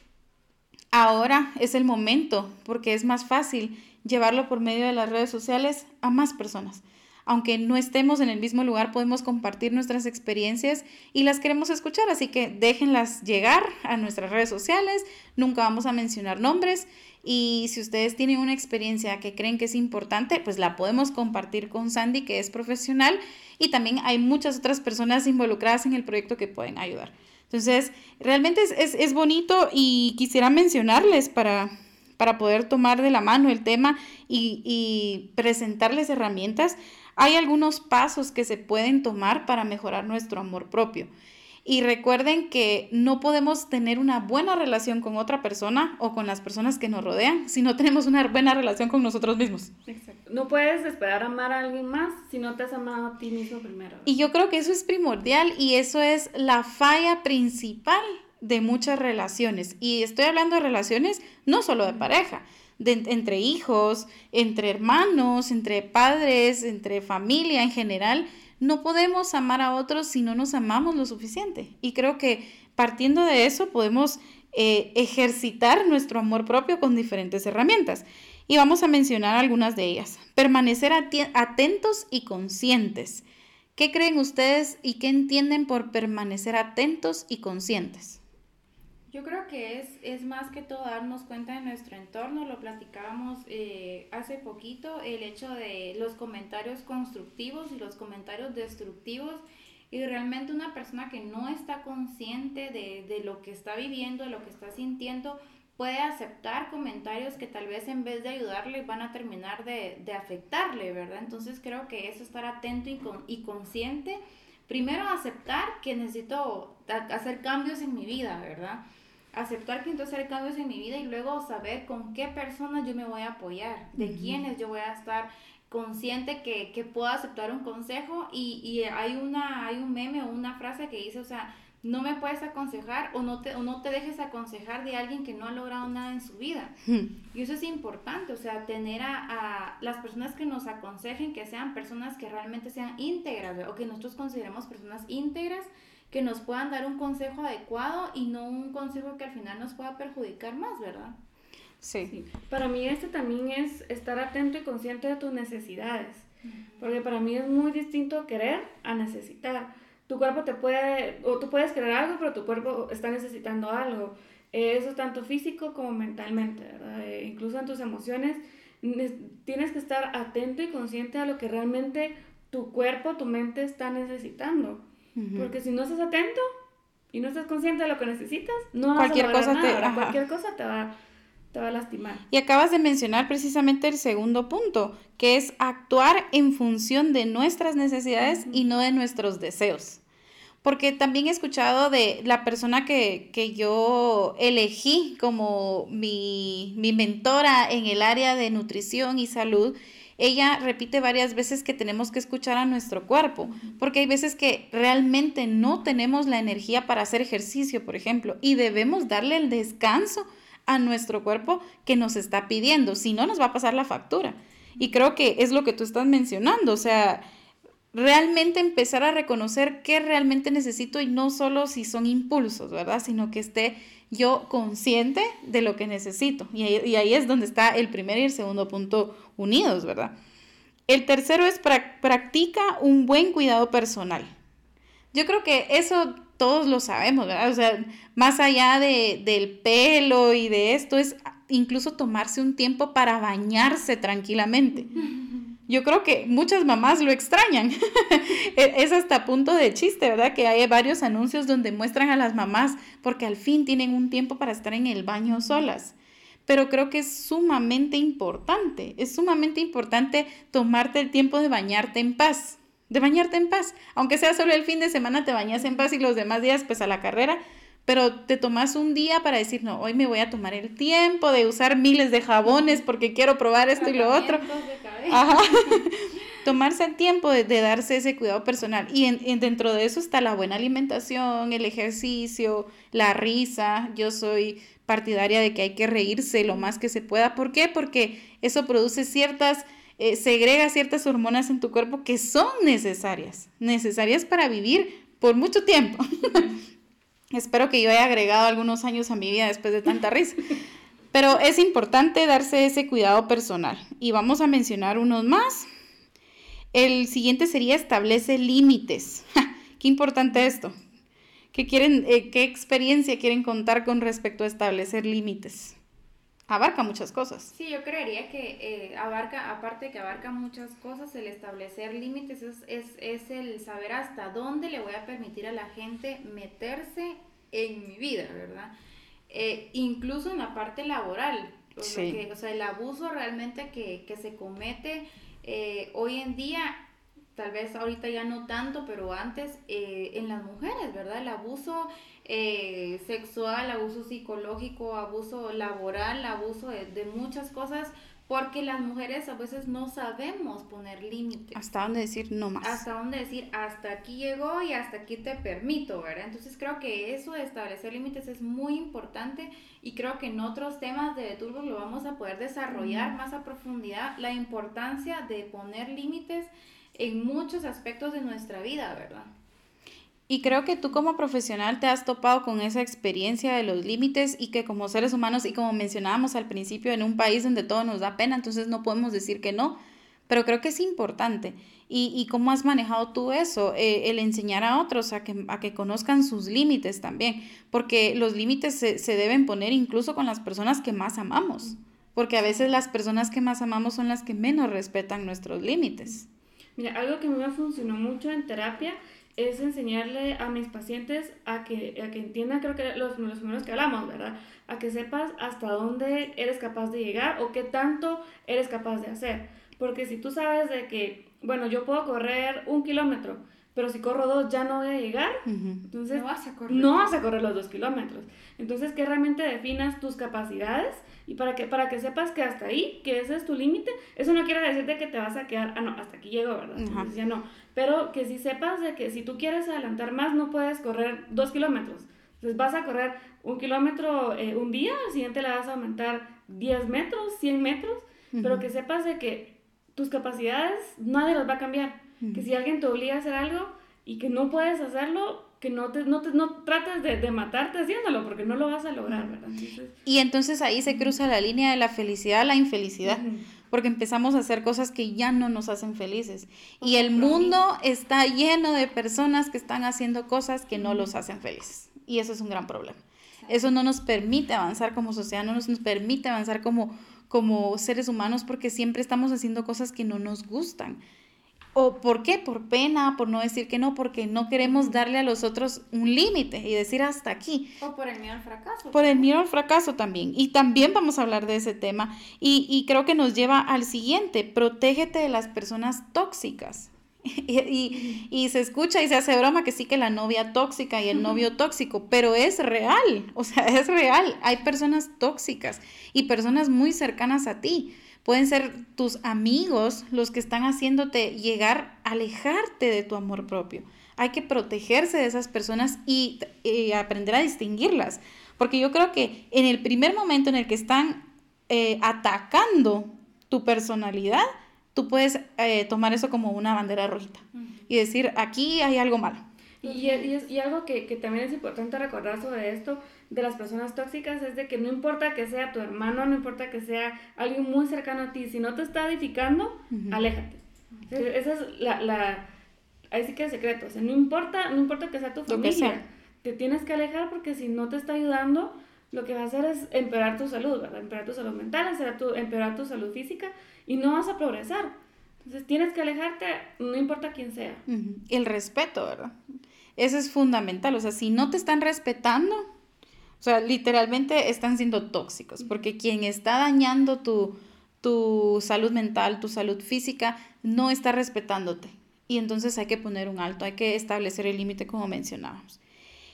[SPEAKER 1] ahora es el momento porque es más fácil llevarlo por medio de las redes sociales a más personas. Aunque no estemos en el mismo lugar, podemos compartir nuestras experiencias y las queremos escuchar, así que déjenlas llegar a nuestras redes sociales, nunca vamos a mencionar nombres y si ustedes tienen una experiencia que creen que es importante, pues la podemos compartir con Sandy, que es profesional, y también hay muchas otras personas involucradas en el proyecto que pueden ayudar. Entonces, realmente es, bonito y quisiera mencionarles para, para poder tomar de la mano el tema y, y presentarles herramientas. Hay algunos pasos que se pueden tomar para mejorar nuestro amor propio. Y recuerden que no podemos tener una buena relación con otra persona o con las personas que nos rodean si no tenemos una buena relación con nosotros mismos.
[SPEAKER 2] Exacto. No puedes esperar amar a alguien más si no te has amado a ti mismo primero.
[SPEAKER 1] Y yo creo que eso es primordial y eso es la falla principal de muchas relaciones. Y estoy hablando de relaciones no solo de pareja, de, entre hijos, entre hermanos, entre padres, entre familia en general no podemos amar a otros si no nos amamos lo suficiente. Y creo que partiendo de eso podemos eh, ejercitar nuestro amor propio con diferentes herramientas. Y vamos a mencionar algunas de ellas. Permanecer atentos y conscientes. ¿Qué creen ustedes y qué entienden por permanecer atentos y conscientes?
[SPEAKER 3] Yo creo que es, es más que todo darnos cuenta de nuestro entorno, lo platicábamos eh, hace poquito, el hecho de los comentarios constructivos y los comentarios destructivos y realmente una persona que no está consciente de, de lo que está viviendo, de lo que está sintiendo, puede aceptar comentarios que tal vez en vez de ayudarle van a terminar de, de afectarle, ¿verdad? Entonces creo que eso estar atento y, con, y consciente, primero aceptar que necesito hacer cambios en mi vida, ¿verdad? Aceptar que entonces hay cambios en mi vida y luego saber con qué personas yo me voy a apoyar, de quiénes yo voy a estar consciente que, que puedo aceptar un consejo y, y, hay, una, hay un meme o una frase que dice, o sea, no me puedes aconsejar o no te, o no te dejes aconsejar de alguien que no ha logrado nada en su vida. Y eso es importante, o sea, tener a, a, las personas que nos aconsejen que sean personas que realmente sean íntegras o que nosotros consideremos personas íntegras que nos puedan dar un consejo adecuado y no un consejo que al final nos pueda perjudicar más, ¿verdad?
[SPEAKER 2] Sí. Para mí este también es estar atento y consciente de tus necesidades, porque para mí es muy distinto querer a necesitar. Tu cuerpo te puede, o tú puedes querer algo, pero tu cuerpo está necesitando algo. Eso es tanto físico como mentalmente, ¿verdad? Eh, incluso en tus emociones, tienes que estar atento y consciente a lo que realmente tu cuerpo, tu mente está necesitando. Porque si no estás atento y no estás consciente de lo que necesitas, no cualquier vas a cosa te, cualquier cosa te va, te va a lastimar.
[SPEAKER 1] Y acabas de mencionar precisamente el segundo punto, que es actuar en función de nuestras necesidades y no de nuestros deseos. Porque también he escuchado de la persona que, que yo elegí como mi, mi mentora en el área de nutrición y salud, ella repite varias veces que tenemos que escuchar a nuestro cuerpo, porque hay veces que realmente no tenemos la energía para hacer ejercicio, por ejemplo, y debemos darle el descanso a nuestro cuerpo que nos está pidiendo, si no nos va a pasar la factura. Y creo que es lo que tú estás mencionando, o sea, realmente empezar a reconocer qué realmente necesito y no solo si son impulsos, ¿verdad? Sino que esté yo consciente de lo que necesito. Y ahí, es donde está el primer y el segundo punto unidos, ¿verdad? El tercero es practica un buen cuidado personal. Yo creo que eso todos lo sabemos, ¿verdad? O sea, más allá de, del pelo y de esto, es incluso tomarse un tiempo para bañarse tranquilamente. Yo creo que muchas mamás lo extrañan. E, es hasta punto de chiste, ¿verdad? Que hay varios anuncios donde muestran a las mamás porque al fin tienen un tiempo para estar en el baño solas. Pero creo que es sumamente importante, es sumamente importante tomarte el tiempo de bañarte en paz, de bañarte en paz. Aunque sea solo el fin de semana te bañas en paz y los demás días pues a la carrera, pero te tomas un día para decir, no, hoy me voy a tomar el tiempo de usar miles de jabones porque quiero probar esto y lo otro. Ajá. Tomarse el tiempo de, darse ese cuidado personal. Y en, dentro de eso está la buena alimentación, el ejercicio, la risa. Yo soy partidaria de que hay que reírse lo más que se pueda. ¿Por qué? Porque eso produce ciertas, eh, segrega ciertas hormonas en tu cuerpo que son necesarias, necesarias para vivir por mucho tiempo. Espero que yo haya agregado algunos años a mi vida después de tanta risa. Pero es importante darse ese cuidado personal. Y vamos a mencionar unos más. El siguiente sería establece límites. Qué importante esto. ¿Qué, quieren, eh, ¿Qué experiencia quieren contar con respecto a establecer límites? Abarca muchas cosas.
[SPEAKER 3] Sí, yo creería que eh, abarca, aparte que abarca muchas cosas, el establecer límites es, es, es el saber hasta dónde le voy a permitir a la gente meterse en mi vida, ¿verdad? Eh, incluso en la parte laboral. O, sea, el abuso realmente que, que se comete eh, hoy en día, tal vez ahorita ya no tanto, pero antes eh, en las mujeres, ¿verdad? El abuso sexual, abuso psicológico, abuso laboral, abuso de muchas cosas porque las mujeres a veces no sabemos poner límites.
[SPEAKER 1] Hasta dónde decir no más.
[SPEAKER 3] Hasta dónde decir hasta aquí llegó y hasta aquí te permito, ¿verdad? Entonces creo que eso de establecer límites es muy importante y creo que en otros temas de Turbo lo vamos a poder desarrollar más a profundidad la importancia de poner límites en muchos aspectos de nuestra vida, ¿verdad?
[SPEAKER 1] Y creo que tú como profesional te has topado con esa experiencia de los límites y que como seres humanos y como mencionábamos al principio, en un país donde todo nos da pena, entonces no podemos decir que no, pero creo que es importante. ¿Y, y cómo has manejado tú eso? Eh, el enseñar a otros a que, a que conozcan sus límites también, porque los límites se, se deben poner incluso con las personas que más amamos, porque a veces las personas que más amamos son las que menos respetan nuestros límites.
[SPEAKER 2] Mira, algo que a mí me funcionó mucho en terapia es enseñarle a mis pacientes a que, a que entiendan, creo que los, los primeros que hablamos, ¿verdad? A que sepas hasta dónde eres capaz de llegar o qué tanto eres capaz de hacer. Porque si tú sabes de que, bueno, yo puedo correr un kilómetro, pero si corro dos ya no voy a llegar, entonces
[SPEAKER 3] no vas, a correr.
[SPEAKER 2] no vas a correr los dos kilómetros. Entonces que realmente definas tus capacidades y para que, para que sepas que hasta ahí, que ese es tu límite, eso no quiere decirte que te vas a quedar, ah, no, hasta aquí llego, ¿verdad? Entonces ya no. Pero que si sepas de que si tú quieres adelantar más, no puedes correr dos kilómetros. Entonces vas a correr un kilómetro eh, un día, al siguiente le vas a aumentar 10 metros, 100 metros, pero que sepas de que tus capacidades nadie las va a cambiar. Que si alguien te obliga a hacer algo y que no puedes hacerlo, que no, te, no, te, no trates de, de, matarte haciéndolo, porque no lo vas a lograr, ¿verdad?
[SPEAKER 1] y entonces ahí se cruza la línea de la felicidad a la infelicidad porque empezamos a hacer cosas que ya no nos hacen felices. Y el mundo está lleno de personas que están haciendo cosas que no los hacen felices. Y eso es un gran problema. Eso no nos permite avanzar como sociedad, no nos, nos permite avanzar como, como seres humanos porque siempre estamos haciendo cosas que no nos gustan. ¿O por qué? Por pena, por no decir que no, porque no queremos darle a los otros un límite y decir hasta aquí.
[SPEAKER 3] O por el miedo al fracaso.
[SPEAKER 1] Por el miedo al fracaso también. Y también vamos a hablar de ese tema. Y, y creo que nos lleva al siguiente, protégete de las personas tóxicas. Y, y, y, se escucha y se hace broma que sí que la novia tóxica y el novio tóxico, pero es real, o sea, es real. Hay personas tóxicas y personas muy cercanas a ti. Pueden ser tus amigos los que están haciéndote llegar, alejarte de tu amor propio. Hay que protegerse de esas personas y, aprender a distinguirlas. Porque yo creo que en el primer momento en el que están eh, atacando tu personalidad, tú puedes eh, tomar eso como una bandera rojita y decir, aquí hay algo malo.
[SPEAKER 2] Y, y, y algo que, que, también es importante recordar sobre esto de las personas tóxicas es de que no importa que sea tu hermano, no importa que sea alguien muy cercano a ti, si no te está edificando, aléjate. Esa es la, la, ahí sí que es secreto, o sea, no importa, no importa que sea tu familia, te tienes que alejar porque si no te está ayudando, lo que va a hacer es empeorar tu salud, ¿verdad? Empeorar tu salud mental, empeorar tu, empeorar tu salud física y no vas a progresar. Entonces tienes que alejarte, no importa quién sea.
[SPEAKER 1] El respeto, ¿verdad? Eso es fundamental. O sea, si no te están respetando, o sea, literalmente están siendo tóxicos, porque quien está dañando tu, tu salud mental, tu salud física, no está respetándote. Y entonces hay que poner un alto, hay que establecer el límite como mencionábamos.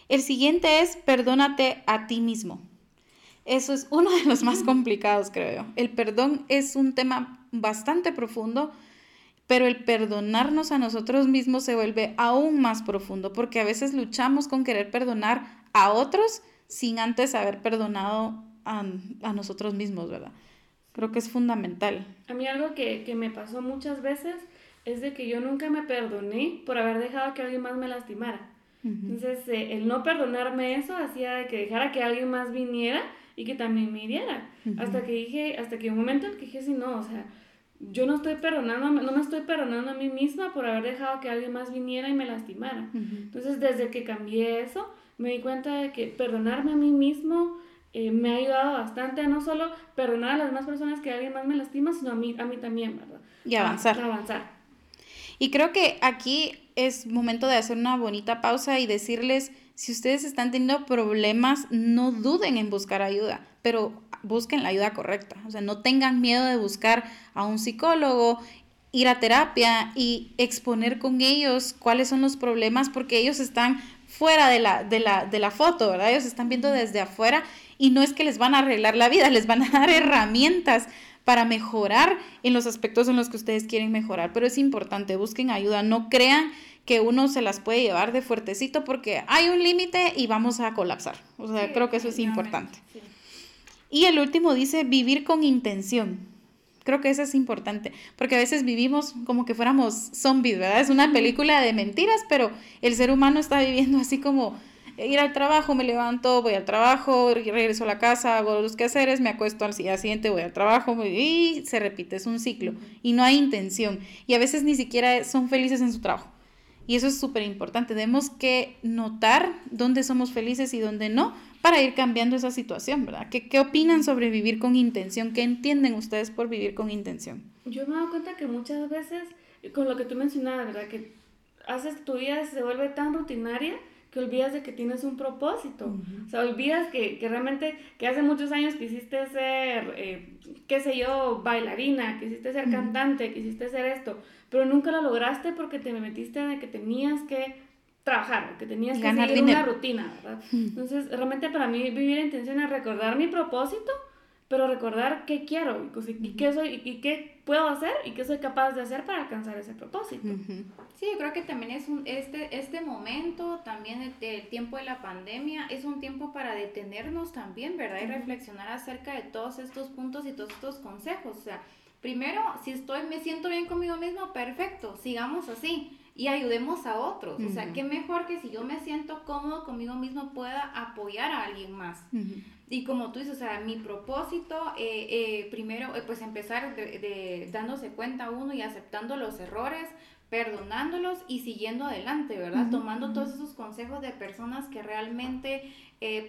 [SPEAKER 1] El siguiente es perdónate a ti mismo. Eso es uno de los más complicados, creo yo. El perdón es un tema bastante profundo pero el perdonarnos a nosotros mismos se vuelve aún más profundo, porque a veces luchamos con querer perdonar a otros sin antes haber perdonado a, nosotros mismos, ¿verdad? Creo que es fundamental.
[SPEAKER 2] A mí algo que, que me pasó muchas veces es de que yo nunca me perdoné por haber dejado que alguien más me lastimara. Entonces, eh, el no perdonarme eso hacía que dejara que alguien más viniera y que también me hiriera. Hasta que dije, hasta que un momento en que dije, sí, no, o sea, yo no estoy perdonando, no me estoy perdonando a mí misma por haber dejado que alguien más viniera y me lastimara. Entonces, desde que cambié eso, me di cuenta de que perdonarme a mí mismo eh, me ha ayudado bastante a no solo perdonar a las demás personas que alguien más me lastima, sino a mí, a mí también, ¿verdad?
[SPEAKER 1] Y avanzar.
[SPEAKER 2] avanzar.
[SPEAKER 1] Y creo que aquí es momento de hacer una bonita pausa y decirles, si ustedes están teniendo problemas, no duden en buscar ayuda, pero busquen la ayuda correcta. O sea, no tengan miedo de buscar a un psicólogo, ir a terapia y exponer con ellos cuáles son los problemas, porque ellos están fuera de la, de la, de la foto, ¿verdad? Ellos están viendo desde afuera y no es que les van a arreglar la vida, les van a dar herramientas para mejorar en los aspectos en los que ustedes quieren mejorar. Pero es importante, busquen ayuda, no crean que uno se las puede llevar de fuertecito porque hay un límite y vamos a colapsar. O sea, creo que eso es importante. Y el último dice vivir con intención. Creo que eso es importante, porque a veces vivimos como que fuéramos zombies, ¿verdad? Es una película de mentiras, pero el ser humano está viviendo así como ir al trabajo, me levanto, voy al trabajo, regreso a la casa, hago los quehaceres, me acuesto al día siguiente, voy al trabajo y se repite, es un ciclo y no hay intención. Y a veces ni siquiera son felices en su trabajo. Y eso es súper importante. Tenemos que notar dónde somos felices y dónde no para ir cambiando esa situación, ¿verdad? ¿Qué, ¿Qué opinan sobre vivir con intención? ¿Qué entienden ustedes por vivir con intención?
[SPEAKER 2] Yo me he dado cuenta que muchas veces, con lo que tú mencionabas, ¿verdad? Que haces tu vida se vuelve tan rutinaria que olvidas de que tienes un propósito. O sea, olvidas que, que, realmente, que hace muchos años quisiste ser, eh, qué sé yo, bailarina, quisiste ser cantante, quisiste ser esto, pero nunca lo lograste porque te metiste de que tenías que trabajar, que tenías que seguir una rutina, ¿verdad? Entonces, realmente para mí vivir en intención es recordar mi propósito pero recordar qué quiero y, qué soy y qué puedo hacer y qué soy capaz de hacer para alcanzar ese propósito.
[SPEAKER 3] Sí, yo creo que también es un, este, este momento, también el, tiempo de la pandemia, es un tiempo para detenernos también, ¿verdad? Y reflexionar acerca de todos estos puntos y todos estos consejos. O sea, primero, si estoy, me siento bien conmigo mismo, perfecto, sigamos así y ayudemos a otros. O sea, qué mejor que si yo me siento cómodo conmigo mismo pueda apoyar a alguien más. Y como tú dices, o sea, mi propósito, eh, eh, primero, eh, pues empezar de, dándose cuenta uno y aceptando los errores, perdonándolos y siguiendo adelante, ¿verdad? Tomando todos esos consejos de personas que realmente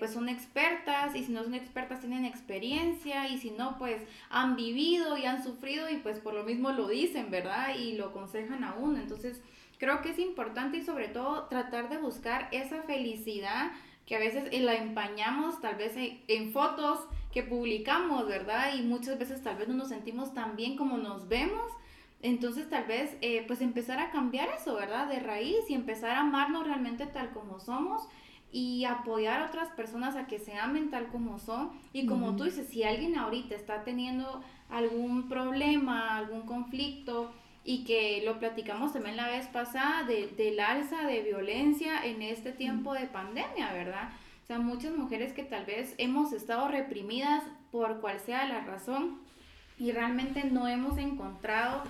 [SPEAKER 3] pues son expertas y si no son expertas tienen experiencia y si no pues han vivido y han sufrido y pues por lo mismo lo dicen, ¿verdad? Y lo aconsejan a uno. Entonces creo que es importante y sobre todo tratar de buscar esa felicidad que a veces la empañamos tal vez en, fotos que publicamos, ¿verdad? Y muchas veces tal vez no nos sentimos tan bien como nos vemos. Entonces tal vez eh, pues empezar a cambiar eso, ¿verdad? De raíz y empezar a amarnos realmente tal como somos y apoyar a otras personas a que se amen tal como son. Y como tú dices, si alguien ahorita está teniendo algún problema, algún conflicto, y que lo platicamos también la vez pasada de, del alza de violencia en este tiempo de pandemia, ¿verdad? O sea, muchas mujeres que tal vez hemos estado reprimidas por cual sea la razón y realmente no hemos encontrado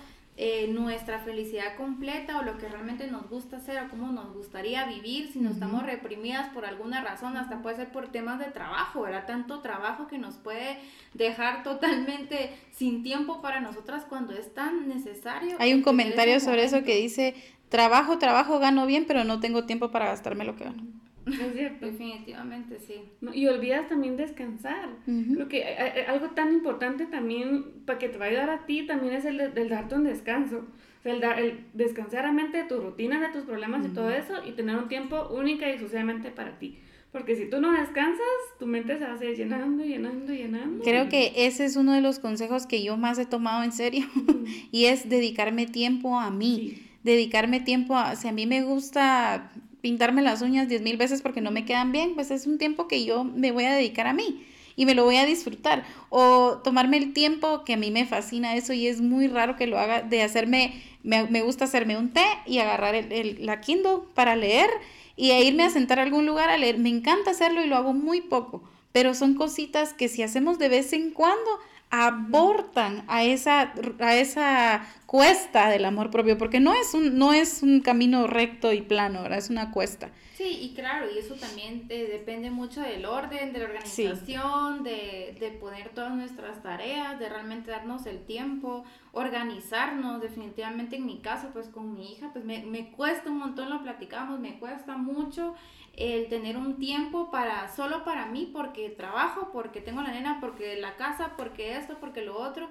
[SPEAKER 3] eh, nuestra felicidad completa o lo que realmente nos gusta hacer o cómo nos gustaría vivir si no estamos reprimidas por alguna razón, hasta puede ser por temas de trabajo, ¿verdad? Tanto trabajo que nos puede dejar totalmente sin tiempo para nosotras cuando es tan necesario.
[SPEAKER 1] Hay un comentario sobre eso que dice, trabajo, trabajo, gano bien, pero no tengo tiempo para gastarme lo que gano.
[SPEAKER 3] Es cierto. Definitivamente, sí.
[SPEAKER 2] y olvidas también descansar. Creo que eh, algo tan importante también para que te va a ayudar a ti también es el, de, darte un descanso. O sea, el, el descansar a mente de tus rutinas, de tus problemas y todo eso y tener un tiempo única y exclusivamente para ti. Porque si tú no descansas, tu mente se va a seguir llenando, llenando, llenando.
[SPEAKER 1] Creo que ese es uno de los consejos que yo más he tomado en serio y es dedicarme tiempo a mí. Dedicarme tiempo a, si a mí me gusta pintarme las uñas diez mil veces porque no me quedan bien, pues es un tiempo que yo me voy a dedicar a mí y me lo voy a disfrutar. O tomarme el tiempo, que a mí me fascina eso y es muy raro que lo haga, de hacerme, me, me gusta hacerme un té y agarrar el, la Kindle para leer y irme a sentar a algún lugar a leer. Me encanta hacerlo y lo hago muy poco, pero son cositas que si hacemos de vez en cuando, aportan a esa, a esa cuesta del amor propio, porque no es un, no es un camino recto y plano, ¿verdad? es una cuesta.
[SPEAKER 3] Sí, y claro, y eso también depende mucho del orden, de la organización, de, de poner todas nuestras tareas, de realmente darnos el tiempo, organizarnos, definitivamente en mi caso, pues con mi hija, pues me, me cuesta un montón, lo platicamos, me cuesta mucho el tener un tiempo para solo para mí porque trabajo, porque tengo la nena, porque la casa, porque esto, porque lo otro.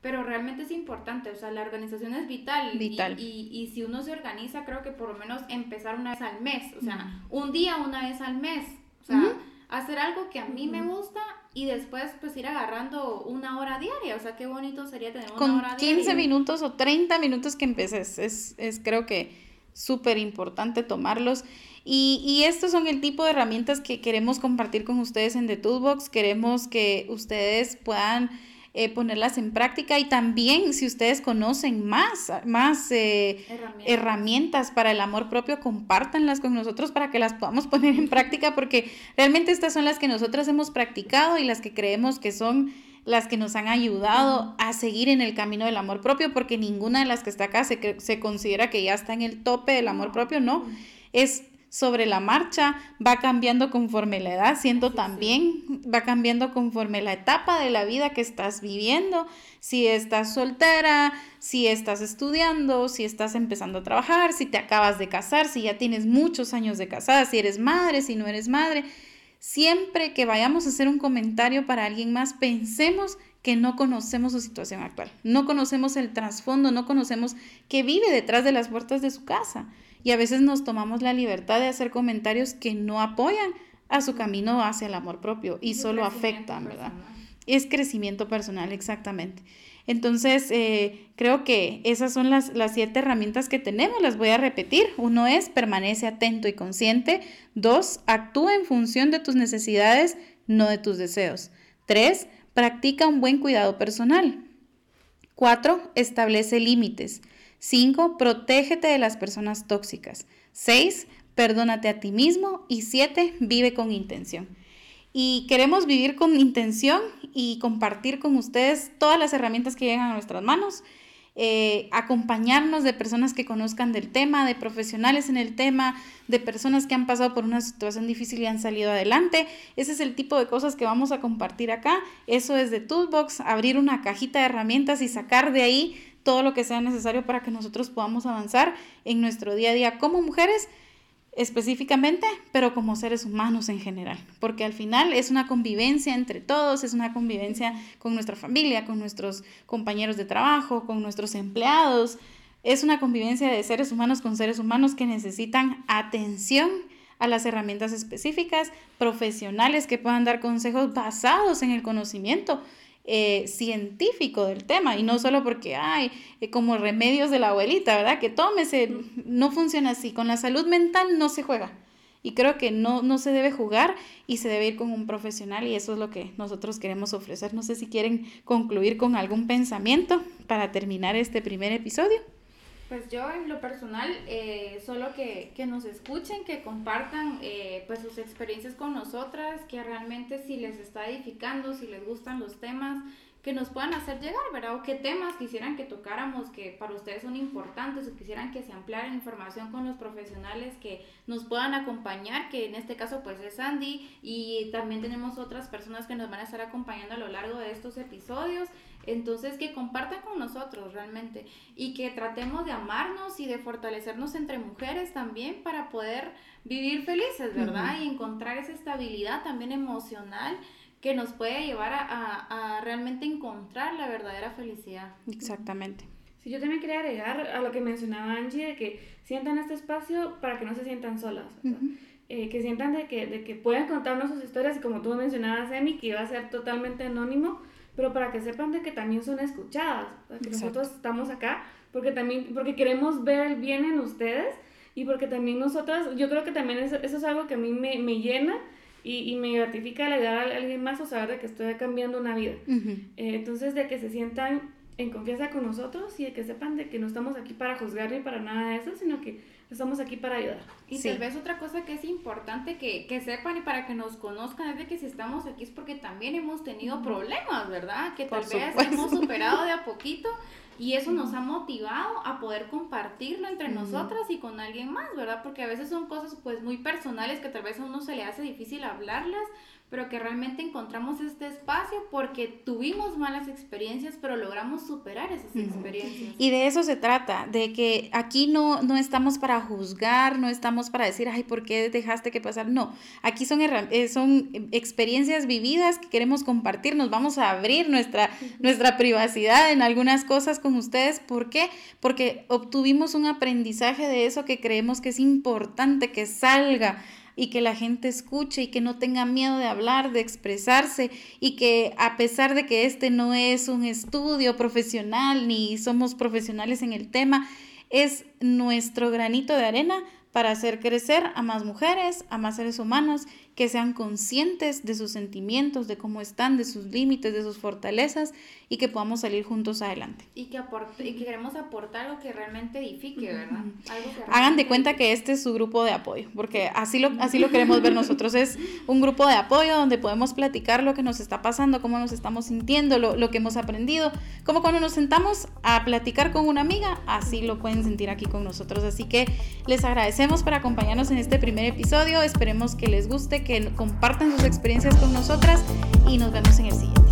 [SPEAKER 3] Pero realmente es importante, o sea, la organización es vital.
[SPEAKER 1] Vital.
[SPEAKER 3] Y, y, si uno se organiza, creo que por lo menos empezar una vez al mes, o sea, un día una vez al mes, o sea, hacer algo que a mí me gusta y después pues ir agarrando una hora diaria, o sea, qué bonito sería tener una
[SPEAKER 1] Con
[SPEAKER 3] hora
[SPEAKER 1] 15 minutos o 30 minutos que empeces, es, es creo que súper importante tomarlos. Y, y, estos son el tipo de herramientas que queremos compartir con ustedes en The Toolbox. Queremos que ustedes puedan eh, ponerlas en práctica y también si ustedes conocen más, más eh, herramientas. para el amor propio, compártanlas con nosotros para que las podamos poner en práctica porque realmente estas son las que nosotras hemos practicado y las que creemos que son las que nos han ayudado a seguir en el camino del amor propio, porque ninguna de las que está acá se, se considera que ya está en el tope del amor propio, no. Es sobre la marcha, va cambiando conforme la edad, siento también, va cambiando conforme la etapa de la vida que estás viviendo, si estás soltera, si estás estudiando, si estás empezando a trabajar, si te acabas de casar, si ya tienes muchos años de casada, si eres madre, si no eres madre. Siempre que vayamos a hacer un comentario para alguien más, pensemos que no conocemos su situación actual, no conocemos el trasfondo, no conocemos qué vive detrás de las puertas de su casa y a veces nos tomamos la libertad de hacer comentarios que no apoyan a su camino hacia el amor propio y solo afectan, ¿verdad? Es crecimiento personal, exactamente. Entonces, eh, creo que esas son las, las siete herramientas que tenemos. Las voy a repetir. Uno es, permanece atento y consciente. Dos, actúa en función de tus necesidades, no de tus deseos. Tres, practica un buen cuidado personal. Cuatro, establece límites. 5. Protégete de las personas tóxicas. 6. Perdónate a ti mismo. Y 7. Vive con intención. Y queremos vivir con intención y compartir con ustedes todas las herramientas que llegan a nuestras manos. Eh, acompañarnos de personas que conozcan del tema, de profesionales en el tema, de personas que han pasado por una situación difícil y han salido adelante. Ese es el tipo de cosas que vamos a compartir acá. Eso es de Toolbox, abrir una cajita de herramientas y sacar de ahí todo lo que sea necesario para que nosotros podamos avanzar en nuestro día a día como mujeres específicamente, pero como seres humanos en general, porque al final es una convivencia entre todos, es una convivencia con nuestra familia, con nuestros compañeros de trabajo, con nuestros empleados, es una convivencia de seres humanos con seres humanos que necesitan atención a las herramientas específicas, profesionales que puedan dar consejos basados en el conocimiento, eh, científico del tema y no solo porque hay eh, como remedios de la abuelita, ¿verdad? Que tómese, no funciona así. Con la salud mental no se juega. Y creo que no, no se debe jugar y se debe ir con un profesional y eso es lo que nosotros queremos ofrecer. No sé si quieren concluir con algún pensamiento para terminar este primer episodio.
[SPEAKER 3] Pues yo en lo personal, eh, solo que, que, nos escuchen, que compartan eh, pues sus experiencias con nosotras, que realmente si les está edificando, si les gustan los temas, que nos puedan hacer llegar, ¿verdad? O qué temas quisieran que tocáramos que para ustedes son importantes o quisieran que se ampliara información con los profesionales que nos puedan acompañar, que en este caso pues es Andy y también tenemos otras personas que nos van a estar acompañando a lo largo de estos episodios. Entonces, que compartan con nosotros realmente y que tratemos de amarnos y de fortalecernos entre mujeres también para poder vivir felices, ¿verdad? Y encontrar esa estabilidad también emocional que nos puede llevar a, realmente encontrar la verdadera felicidad.
[SPEAKER 1] Exactamente.
[SPEAKER 2] Sí, yo también quería agregar a lo que mencionaba Angie, de que sientan este espacio para que no se sientan solas. Eh, que sientan de que, de que pueden contarnos sus historias y como tú mencionabas, Emi, que iba a ser totalmente anónimo, pero para que sepan de que también son escuchadas, que nosotros estamos acá, porque también, porque queremos ver el bien en ustedes y porque también nosotras, yo creo que también eso, eso es algo que a mí me, me llena y, y, me gratifica el ayudar a alguien más o saber de que estoy cambiando una vida. Eh, entonces, de que se sientan en confianza con nosotros y de que sepan de que no estamos aquí para juzgar ni para nada de eso, sino que estamos aquí para ayudar.
[SPEAKER 3] Y tal vez otra cosa que es importante que, que, sepan y para que nos conozcan es de que si estamos aquí es porque también hemos tenido problemas, ¿verdad? Que tal vez hemos superado de a poquito y eso nos ha motivado a poder compartirlo entre nosotras y con alguien más, ¿verdad? Porque a veces son cosas pues muy personales que tal vez a uno se le hace difícil hablarlas, pero que realmente encontramos este espacio porque tuvimos malas experiencias, pero logramos superar esas experiencias.
[SPEAKER 1] Y de eso se trata, de que aquí no, no estamos para juzgar, no estamos para decir, ay, ¿por qué dejaste que pasar? No, aquí son, eh, son experiencias vividas que queremos compartir, nos vamos a abrir nuestra, nuestra privacidad en algunas cosas con ustedes. ¿Por qué? Porque obtuvimos un aprendizaje de eso que creemos que es importante que salga y que la gente escuche y que no tenga miedo de hablar, de expresarse y que a pesar de que este no es un estudio profesional ni somos profesionales en el tema, es nuestro granito de arena para hacer crecer a más mujeres, a más seres humanos que sean conscientes de sus sentimientos, de cómo están, de sus límites, de sus fortalezas y que podamos salir juntos adelante.
[SPEAKER 3] Y que, aporte, y que queremos aportar algo que realmente edifique, ¿verdad?
[SPEAKER 1] Hagan de cuenta que este es su grupo de apoyo, porque así lo, así lo queremos ver nosotros. Es un grupo de apoyo donde podemos platicar lo que nos está pasando, cómo nos estamos sintiendo, lo, lo que hemos aprendido, como cuando nos sentamos a platicar con una amiga, así lo pueden sentir aquí con nosotros. Así que les agradecemos por acompañarnos en este primer episodio. Esperemos que les guste, que compartan sus experiencias con nosotras y nos vemos en el siguiente.